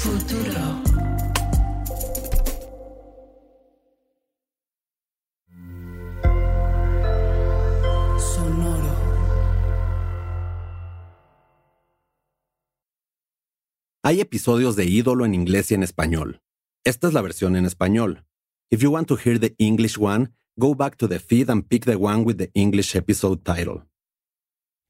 Futuro. Hay episodios de Ídolo en inglés y en español. Esta es la versión en español. If you want to hear the English one, go back to the feed and pick the one with the English episode title.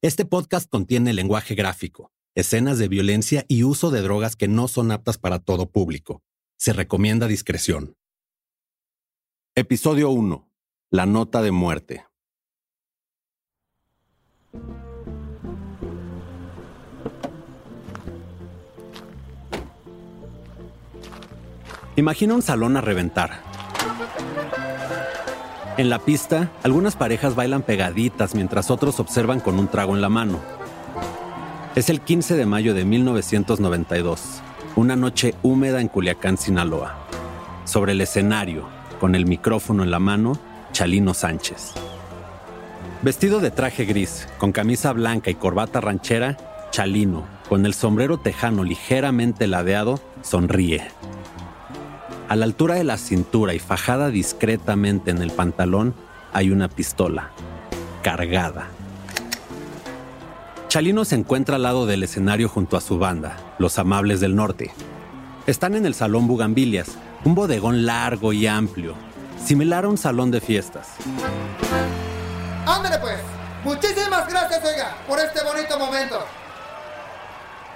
Este podcast contiene lenguaje gráfico, escenas de violencia y uso de drogas que no son aptas para todo público. Se recomienda discreción. Episodio 1. La nota de muerte. Imagina un salón a reventar. En la pista, algunas parejas bailan pegaditas mientras otros observan con un trago en la mano. Es el 15 de mayo de 1992, una noche húmeda en Culiacán, Sinaloa. Sobre el escenario, con el micrófono en la mano, Chalino Sánchez. Vestido de traje gris, con camisa blanca y corbata ranchera, Chalino, con el sombrero tejano ligeramente ladeado, sonríe. A la altura de la cintura y fajada discretamente en el pantalón hay una pistola, cargada. Chalino se encuentra al lado del escenario junto a su banda, Los Amables del Norte. Están en el Salón Bugambilias, un bodegón largo y amplio, similar a un salón de fiestas. Ándale pues. Muchísimas gracias, oiga, por este bonito momento.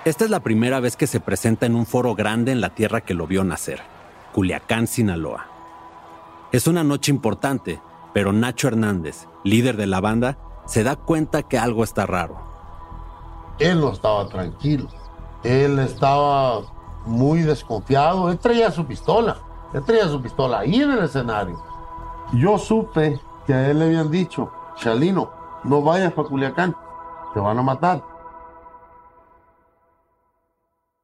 Esta es la primera vez que se presenta en un foro grande en la tierra que lo vio nacer, Culiacán, Sinaloa. Es una noche importante, pero Nacho Hernández, líder de la banda, se da cuenta que algo está raro. Él no estaba tranquilo. Él estaba muy desconfiado. Él traía su pistola. Él traía su pistola ahí en el escenario. Yo supe que a él le habían dicho, Chalino, no vayas para Culiacán, te van a matar.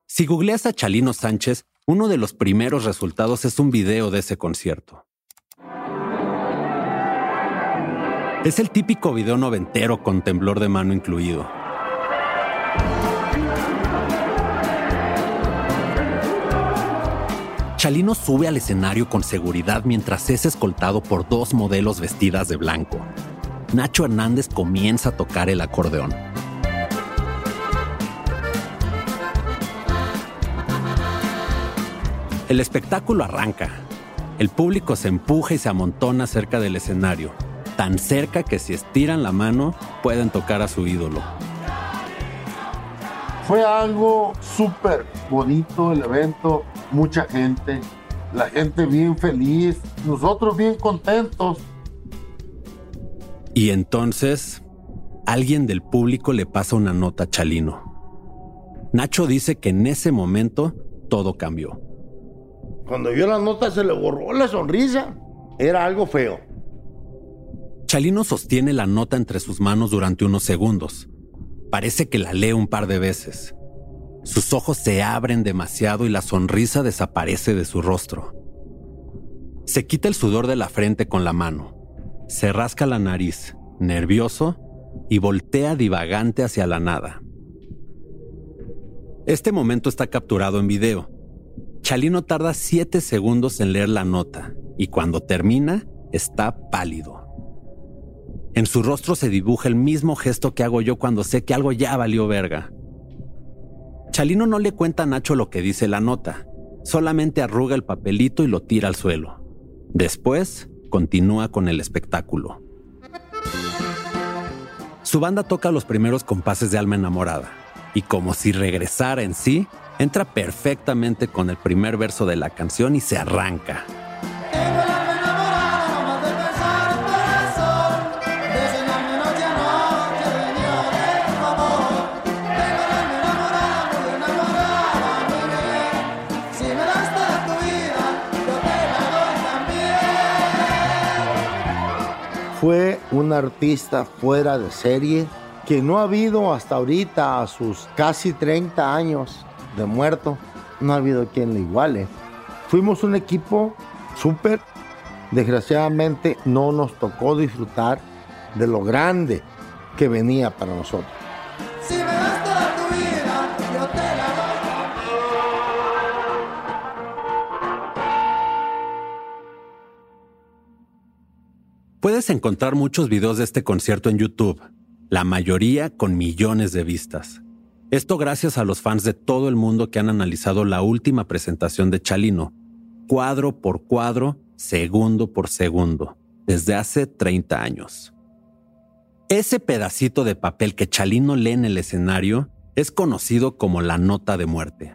Si googleas a Chalino Sánchez, uno de los primeros resultados es un video de ese concierto. Es el típico video noventero con temblor de mano incluido. Chalino sube al escenario con seguridad mientras es escoltado por dos modelos vestidas de blanco. Nacho Hernández comienza a tocar el acordeón. El espectáculo arranca. El público se empuja y se amontona cerca del escenario, tan cerca que si estiran la mano pueden tocar a su ídolo. Fue algo súper bonito el evento, mucha gente, la gente bien feliz, nosotros bien contentos. Y entonces, alguien del público le pasa una nota a Chalino. Nacho dice que en ese momento todo cambió. Cuando vio la nota se le borró la sonrisa. Era algo feo. Chalino sostiene la nota entre sus manos durante unos segundos. Parece que la lee un par de veces. Sus ojos se abren demasiado y la sonrisa desaparece de su rostro. Se quita el sudor de la frente con la mano. Se rasca la nariz, nervioso, y voltea divagante hacia la nada. Este momento está capturado en video. Chalino tarda siete segundos en leer la nota y cuando termina está pálido. En su rostro se dibuja el mismo gesto que hago yo cuando sé que algo ya valió verga. Chalino no le cuenta a Nacho lo que dice la nota, solamente arruga el papelito y lo tira al suelo. Después, continúa con el espectáculo. Su banda toca los primeros compases de Alma Enamorada, y como si regresara en sí, entra perfectamente con el primer verso de la canción y se arranca. Fue un artista fuera de serie que no ha habido hasta ahorita a sus casi 30 años de muerto, no ha habido quien le iguale. Fuimos un equipo súper, desgraciadamente no nos tocó disfrutar de lo grande que venía para nosotros. Puedes encontrar muchos videos de este concierto en YouTube, la mayoría con millones de vistas. Esto gracias a los fans de todo el mundo que han analizado la última presentación de Chalino, cuadro por cuadro, segundo por segundo, desde hace 30 años. Ese pedacito de papel que Chalino lee en el escenario es conocido como la nota de muerte.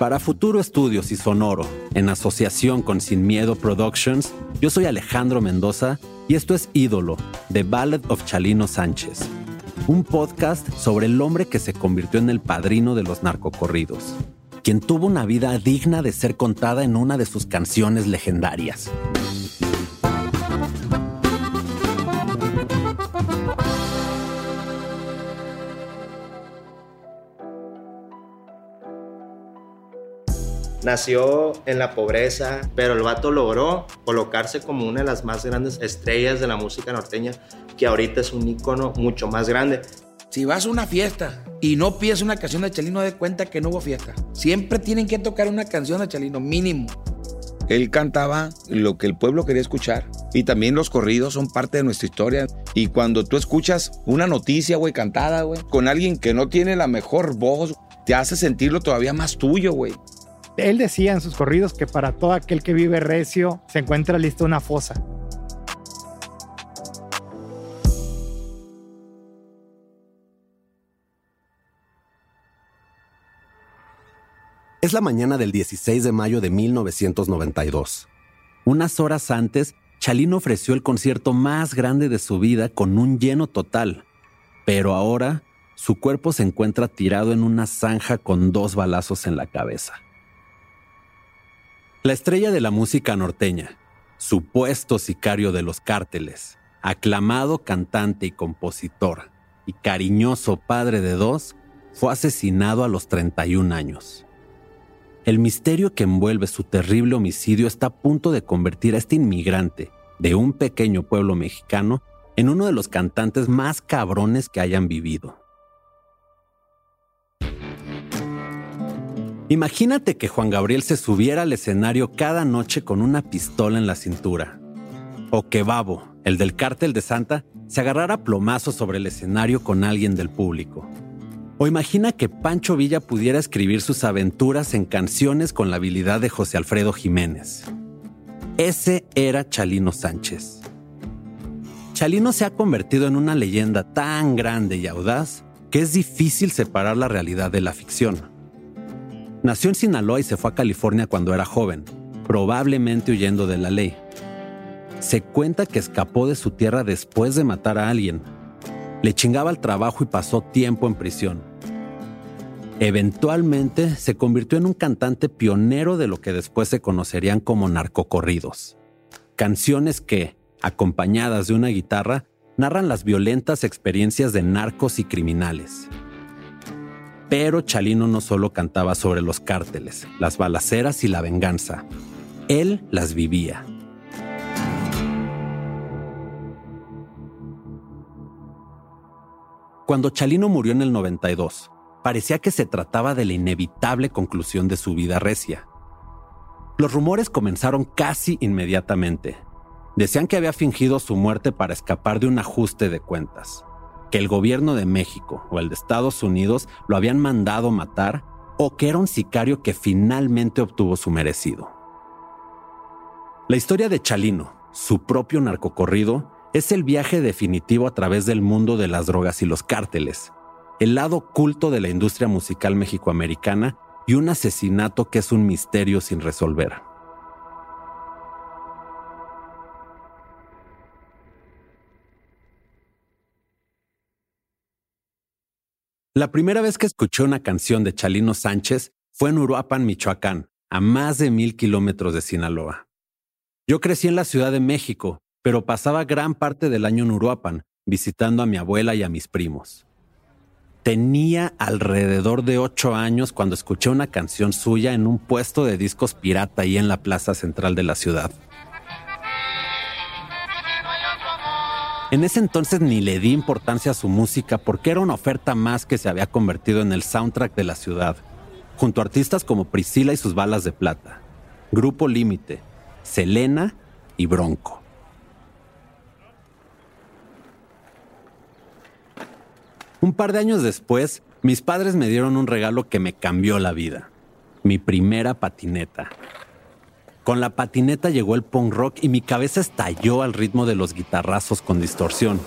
Para Futuro Estudios y Sonoro, en asociación con Sin Miedo Productions, yo soy Alejandro Mendoza y esto es Ídolo, The Ballad of Chalino Sánchez, un podcast sobre el hombre que se convirtió en el padrino de los narcocorridos, quien tuvo una vida digna de ser contada en una de sus canciones legendarias. Nació en la pobreza, pero el vato logró colocarse como una de las más grandes estrellas de la música norteña, que ahorita es un ícono mucho más grande. Si vas a una fiesta y no pides una canción de Chalino, de cuenta que no hubo fiesta. Siempre tienen que tocar una canción de Chalino, mínimo. Él cantaba lo que el pueblo quería escuchar. Y también los corridos son parte de nuestra historia. Y cuando tú escuchas una noticia, güey, cantada, güey, con alguien que no tiene la mejor voz, te hace sentirlo todavía más tuyo, güey. Él decía en sus corridos que para todo aquel que vive recio se encuentra lista una fosa. Es la mañana del 16 de mayo de 1992. Unas horas antes, Chalino ofreció el concierto más grande de su vida con un lleno total. Pero ahora, su cuerpo se encuentra tirado en una zanja con dos balazos en la cabeza. La estrella de la música norteña, supuesto sicario de los cárteles, aclamado cantante y compositor, y cariñoso padre de dos, fue asesinado a los 31 años. El misterio que envuelve su terrible homicidio está a punto de convertir a este inmigrante de un pequeño pueblo mexicano en uno de los cantantes más cabrones que hayan vivido. Imagínate que Juan Gabriel se subiera al escenario cada noche con una pistola en la cintura. O que Babo, el del cártel de Santa, se agarrara plomazo sobre el escenario con alguien del público. O imagina que Pancho Villa pudiera escribir sus aventuras en canciones con la habilidad de José Alfredo Jiménez. Ese era Chalino Sánchez. Chalino se ha convertido en una leyenda tan grande y audaz que es difícil separar la realidad de la ficción. Nació en Sinaloa y se fue a California cuando era joven, probablemente huyendo de la ley. Se cuenta que escapó de su tierra después de matar a alguien. Le chingaba el trabajo y pasó tiempo en prisión. Eventualmente se convirtió en un cantante pionero de lo que después se conocerían como narcocorridos. Canciones que, acompañadas de una guitarra, narran las violentas experiencias de narcos y criminales. Pero Chalino no solo cantaba sobre los cárteles, las balaceras y la venganza. Él las vivía. Cuando Chalino murió en el 92, parecía que se trataba de la inevitable conclusión de su vida recia. Los rumores comenzaron casi inmediatamente. Decían que había fingido su muerte para escapar de un ajuste de cuentas, que el gobierno de México o el de Estados Unidos lo habían mandado matar o que era un sicario que finalmente obtuvo su merecido. La historia de Chalino, su propio narcocorrido, es el viaje definitivo a través del mundo de las drogas y los cárteles, el lado oculto de la industria musical mexicoamericana y un asesinato que es un misterio sin resolver. La primera vez que escuché una canción de Chalino Sánchez fue en Uruapan, Michoacán, a más de mil kilómetros de Sinaloa. Yo crecí en la Ciudad de México, pero pasaba gran parte del año en Uruapan, visitando a mi abuela y a mis primos. Tenía alrededor de ocho años cuando escuché una canción suya en un puesto de discos pirata ahí en la plaza central de la ciudad. En ese entonces ni le di importancia a su música porque era una oferta más que se había convertido en el soundtrack de la ciudad, junto a artistas como Priscila y sus balas de plata, Grupo Límite, Selena y Bronco. Un par de años después, mis padres me dieron un regalo que me cambió la vida. Mi primera patineta. Con la patineta llegó el punk rock y mi cabeza estalló al ritmo de los guitarrazos con distorsión.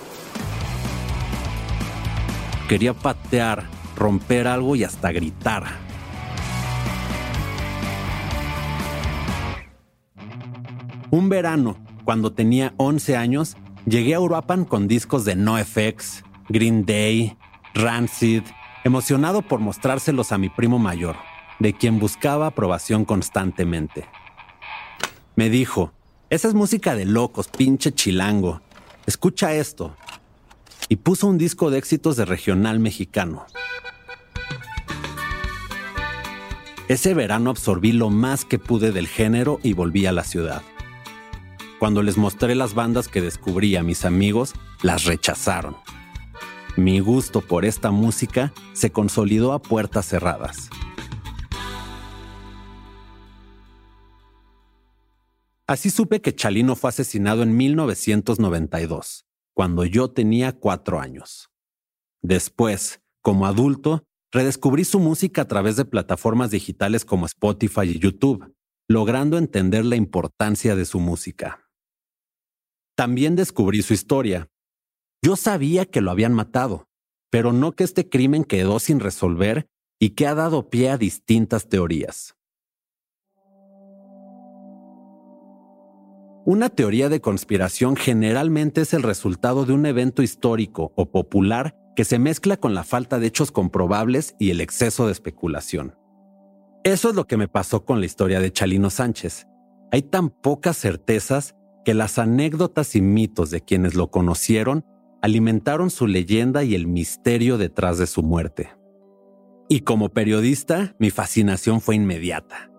Quería patear, romper algo y hasta gritar. Un verano, cuando tenía 11 años, llegué a Uruapan con discos de NoFX, Green Day, Rancid, emocionado por mostrárselos a mi primo mayor, de quien buscaba aprobación constantemente. Me dijo, esa es música de locos, pinche chilango. Escucha esto. Y puso un disco de éxitos de regional mexicano. Ese verano absorbí lo más que pude del género y volví a la ciudad. Cuando les mostré las bandas que descubrí a mis amigos, las rechazaron. Mi gusto por esta música se consolidó a puertas cerradas. Así supe que Chalino fue asesinado en 1992, cuando yo tenía cuatro años. Después, como adulto, redescubrí su música a través de plataformas digitales como Spotify y YouTube, logrando entender la importancia de su música. También descubrí su historia. Yo sabía que lo habían matado, pero no que este crimen quedó sin resolver y que ha dado pie a distintas teorías. Una teoría de conspiración generalmente es el resultado de un evento histórico o popular que se mezcla con la falta de hechos comprobables y el exceso de especulación. Eso es lo que me pasó con la historia de Chalino Sánchez. Hay tan pocas certezas que las anécdotas y mitos de quienes lo conocieron alimentaron su leyenda y el misterio detrás de su muerte. Y como periodista, mi fascinación fue inmediata.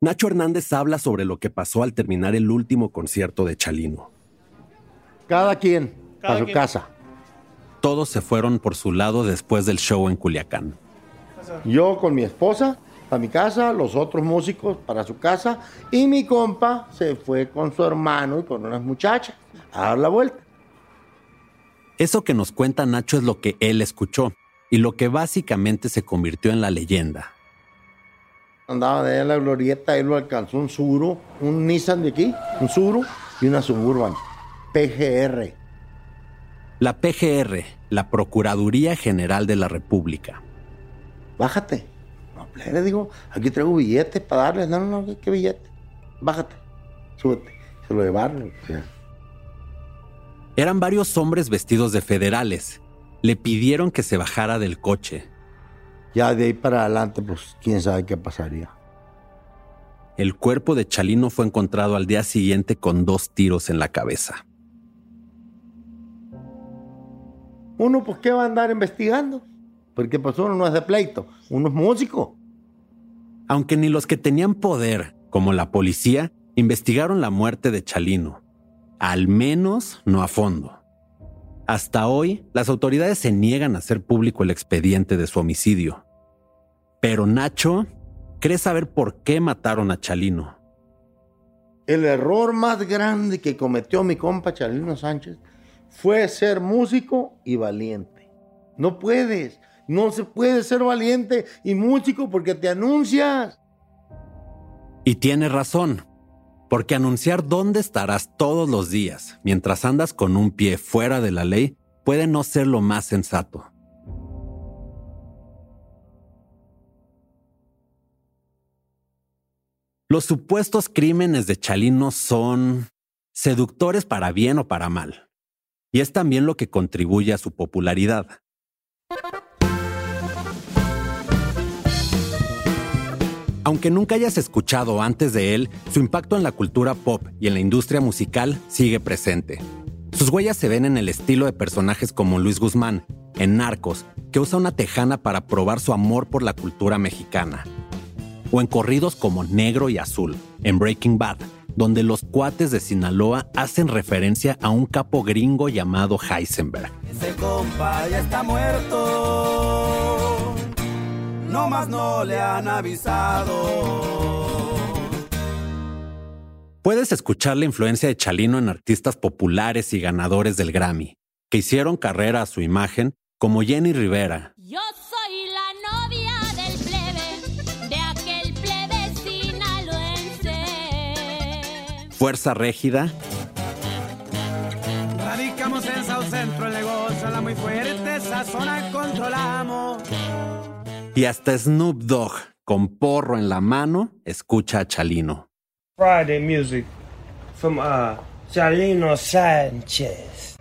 Nacho Hernández habla sobre lo que pasó al terminar el último concierto de Chalino. Cada quien a su casa. Todos se fueron por su lado después del show en Culiacán. Yo con mi esposa a mi casa, los otros músicos para su casa y mi compa se fue con su hermano y con unas muchachas a dar la vuelta. Eso que nos cuenta Nacho es lo que él escuchó y lo que básicamente se convirtió en la leyenda. Andaba de en la glorieta, él lo alcanzó un Suro, un Nissan de aquí, un Suro y una Suburban, PGR. La PGR, la Procuraduría General de la República. Bájate. No, le digo, aquí traigo billetes para darle. No, no, no, ¿qué billete? Bájate, súbete. Se lo llevaron. Eran varios hombres vestidos de federales. Le pidieron que se bajara del coche. Ya de ahí para adelante, pues quién sabe qué pasaría. El cuerpo de Chalino fue encontrado al día siguiente con dos tiros en la cabeza. Uno, pues, ¿qué va a andar investigando? Porque pues uno no es de pleito, uno es músico. Aunque ni los que tenían poder, como la policía, investigaron la muerte de Chalino. Al menos no a fondo. Hasta hoy, las autoridades se niegan a hacer público el expediente de su homicidio. Pero Nacho cree saber por qué mataron a Chalino. El error más grande que cometió mi compa Chalino Sánchez fue ser músico y valiente. No puedes, no se puede ser valiente y músico porque te anuncias. Y tiene razón, porque anunciar dónde estarás todos los días mientras andas con un pie fuera de la ley puede no ser lo más sensato. Los supuestos crímenes de Chalino son seductores para bien o para mal, y es también lo que contribuye a su popularidad. Aunque nunca hayas escuchado antes de él, su impacto en la cultura pop y en la industria musical sigue presente. Sus huellas se ven en el estilo de personajes como Luis Guzmán, en Narcos, que usa una tejana para probar su amor por la cultura mexicana. O en corridos como Negro y Azul, en Breaking Bad, donde los cuates de Sinaloa hacen referencia a un capo gringo llamado Heisenberg. Ese compa ya está muerto. No más no le han avisado. Puedes escuchar la influencia de Chalino en artistas populares y ganadores del Grammy, que hicieron carrera a su imagen, como Jenny Rivera, Yo soy la novia del plebe, de aquel plebe sinaloense. Fuerza Régida Radicamos en South Centro, el negocio la muy fuerte, esa zona controlamos. Y hasta Snoop Dogg, con porro en la mano, escucha a Chalino. Friday music from uh, Chalino Sanchez.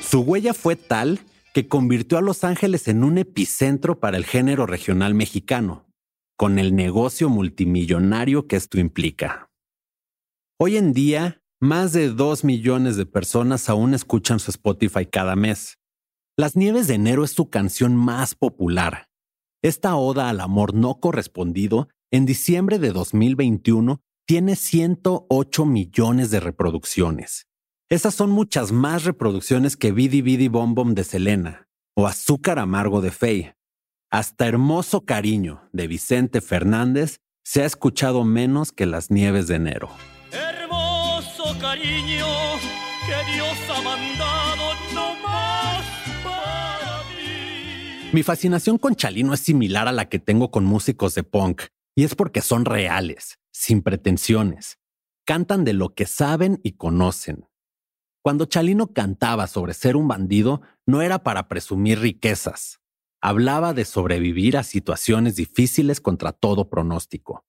Su huella fue tal que convirtió a Los Ángeles en un epicentro para el género regional mexicano, con el negocio multimillonario que esto implica. Hoy en día, más de dos millones de personas aún escuchan su Spotify cada mes. Las Nieves de Enero es su canción más popular. Esta oda al amor no correspondido, en diciembre de 2021, tiene 108 millones de reproducciones. Esas son muchas más reproducciones que Bidi Bidi Bom Bom de Selena o Azúcar Amargo de Faye. Hasta Hermoso Cariño de Vicente Fernández se ha escuchado menos que las nieves de enero. Cariño no más para mí. Mi fascinación con Chalino es similar a la que tengo con músicos de punk, y es porque son reales, sin pretensiones. Cantan de lo que saben y conocen. Cuando Chalino cantaba sobre ser un bandido, no era para presumir riquezas. Hablaba de sobrevivir a situaciones difíciles contra todo pronóstico.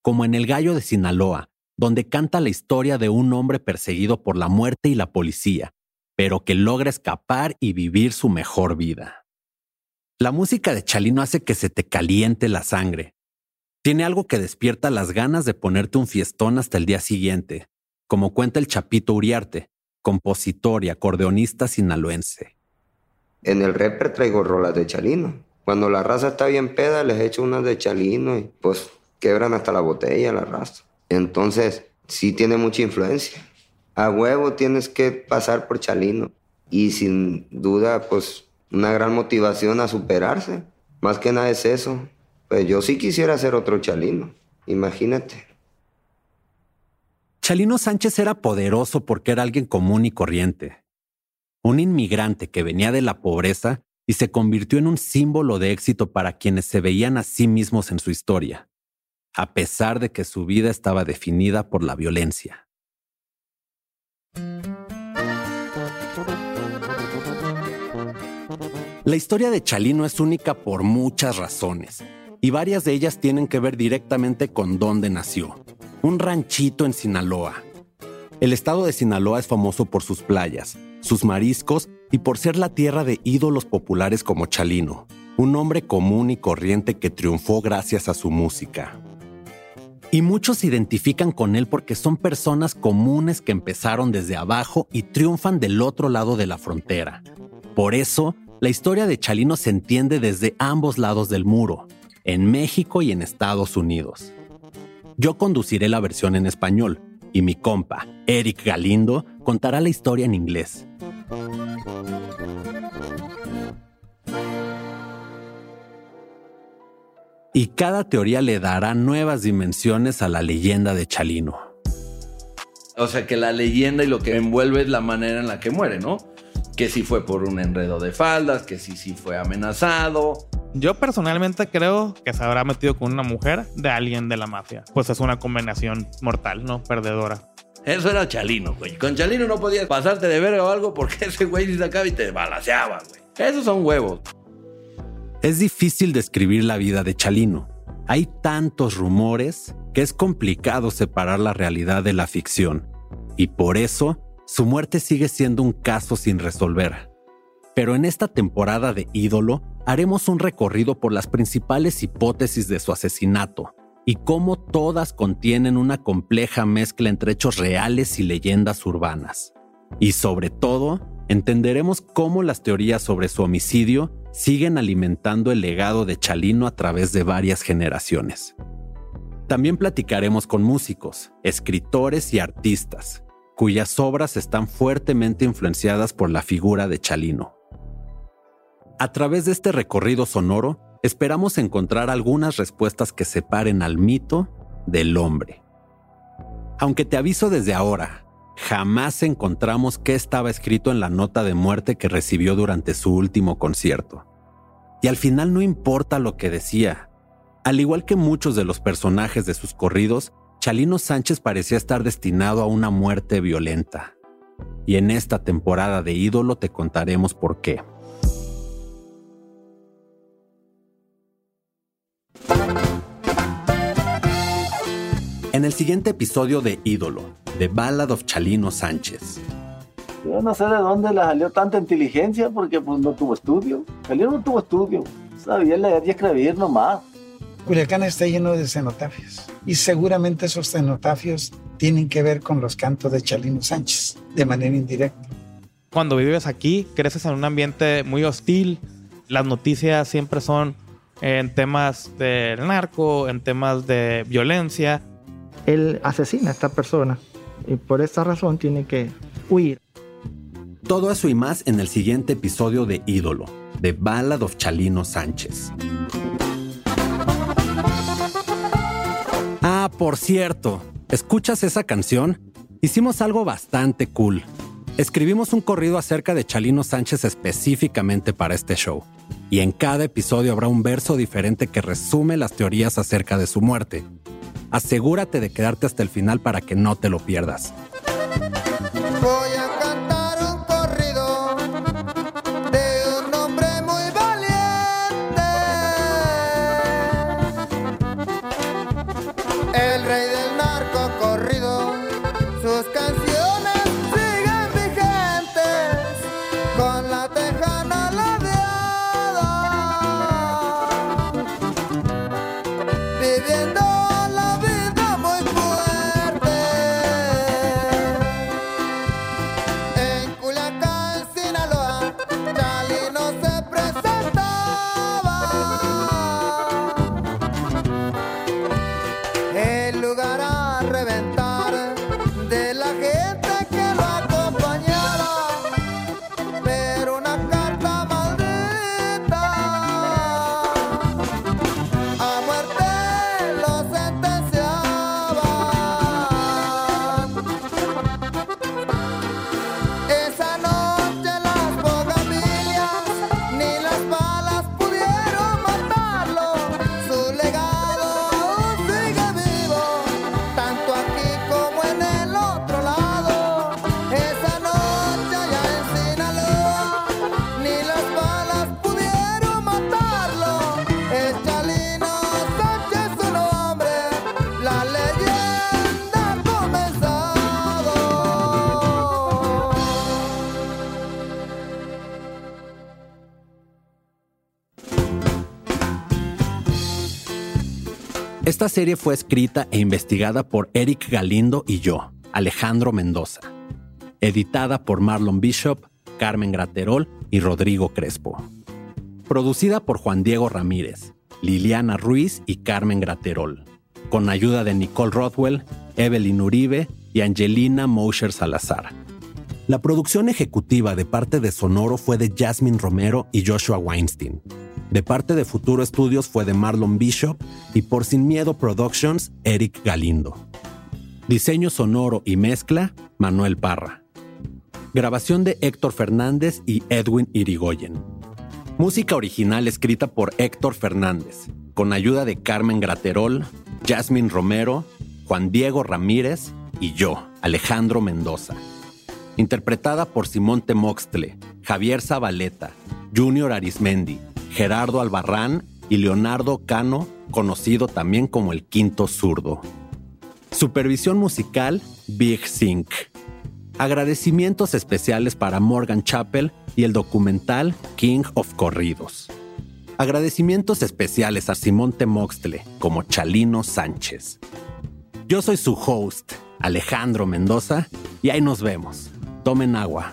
Como en El Gallo de Sinaloa, donde canta la historia de un hombre perseguido por la muerte y la policía, pero que logra escapar y vivir su mejor vida. La música de Chalino hace que se te caliente la sangre. Tiene algo que despierta las ganas de ponerte un fiestón hasta el día siguiente, como cuenta el Chapito Uriarte, compositor y acordeonista sinaloense. En el rapper traigo rolas de Chalino. Cuando la raza está bien peda, les echo unas de Chalino y pues quebran hasta la botella la raza. Entonces, sí tiene mucha influencia. A huevo tienes que pasar por Chalino. Y sin duda, pues, una gran motivación a superarse. Más que nada es eso. Pues yo sí quisiera ser otro Chalino. Imagínate. Chalino Sánchez era poderoso porque era alguien común y corriente. Un inmigrante que venía de la pobreza y se convirtió en un símbolo de éxito para quienes se veían a sí mismos en su historia, a pesar de que su vida estaba definida por la violencia. La historia de Chalino es única por muchas razones, y varias de ellas tienen que ver directamente con dónde nació, un ranchito en Sinaloa. El estado de Sinaloa es famoso por sus playas, sus mariscos y por ser la tierra de ídolos populares como Chalino, un hombre común y corriente que triunfó gracias a su música. Y muchos se identifican con él porque son personas comunes que empezaron desde abajo y triunfan del otro lado de la frontera. Por eso, la historia de Chalino se entiende desde ambos lados del muro, en México y en Estados Unidos. Yo conduciré la versión en español y mi compa, Eric Galindo, contará la historia en inglés. Y cada teoría le dará nuevas dimensiones a la leyenda de Chalino. O sea, que la leyenda y lo que envuelve es la manera en la que muere, ¿no? Que si fue por un enredo de faldas, que si sí fue amenazado. Yo personalmente creo que se habrá metido con una mujer de alguien de la mafia. Pues es una combinación mortal, ¿no? Perdedora. Eso era Chalino, güey. Con Chalino no podías pasarte de verga o algo porque ese güey se sacaba y te balaseaba, güey. Esos son huevos. Es difícil describir la vida de Chalino. Hay tantos rumores que es complicado separar la realidad de la ficción. Y por eso, su muerte sigue siendo un caso sin resolver. Pero en esta temporada de Ídolo, haremos un recorrido por las principales hipótesis de su asesinato y cómo todas contienen una compleja mezcla entre hechos reales y leyendas urbanas. Y sobre todo, entenderemos cómo las teorías sobre su homicidio siguen alimentando el legado de Chalino a través de varias generaciones. También platicaremos con músicos, escritores y artistas, cuyas obras están fuertemente influenciadas por la figura de Chalino. A través de este recorrido sonoro, esperamos encontrar algunas respuestas que separen al mito del hombre. Aunque te aviso desde ahora, jamás encontramos qué estaba escrito en la nota de muerte que recibió durante su último concierto. Y al final no importa lo que decía. Al igual que muchos de los personajes de sus corridos, Chalino Sánchez parecía estar destinado a una muerte violenta. Y en esta temporada de ídolo te contaremos por qué. En el siguiente episodio de Ídolo, The Ballad of Chalino Sánchez. Yo no sé de dónde le salió tanta inteligencia porque pues no tuvo estudio. Chalino no tuvo estudio. Sabía leer y escribir nomás. Culiacán está lleno de cenotafios y seguramente esos cenotafios tienen que ver con los cantos de Chalino Sánchez de manera indirecta. Cuando vives aquí, creces en un ambiente muy hostil. Las noticias siempre son en temas del narco, en temas de violencia. Él asesina a esta persona y por esta razón tiene que huir. Todo eso y más en el siguiente episodio de Ídolo, The Ballad of Chalino Sánchez. Ah, por cierto, ¿escuchas esa canción? Hicimos algo bastante cool. Escribimos un corrido acerca de Chalino Sánchez específicamente para este show. Y en cada episodio habrá un verso diferente que resume las teorías acerca de su muerte. Asegúrate de quedarte hasta el final para que no te lo pierdas. Esta serie fue escrita e investigada por Eric Galindo y yo, Alejandro Mendoza. Editada por Marlon Bishop, Carmen Graterol y Rodrigo Crespo. Producida por Juan Diego Ramírez, Liliana Ruiz y Carmen Graterol. Con ayuda de Nicole Rothwell, Evelyn Uribe y Angelina Mosher Salazar. La producción ejecutiva de parte de Sonoro fue de Jasmine Romero y Joshua Weinstein. De parte de Futuro Studios fue de Marlon Bishop y por Sin Miedo Productions, Eric Galindo. Diseño sonoro y mezcla, Manuel Parra. Grabación de Héctor Fernández y Edwin Irigoyen. Música original escrita por Héctor Fernández, con ayuda de Carmen Graterol, Jasmine Romero, Juan Diego Ramírez y yo, Alejandro Mendoza. Interpretada por Simón Temoxtle, Javier Zabaleta, Junior Arismendi, Gerardo Albarrán y Leonardo Cano, conocido también como el Quinto Zurdo. Supervisión musical, Big Sync. Agradecimientos especiales para Morgan Chappell y el documental King of Corridos. Agradecimientos especiales a Simón Temoxtle como Chalino Sánchez. Yo soy su host, Alejandro Mendoza, y ahí nos vemos. Tomen agua.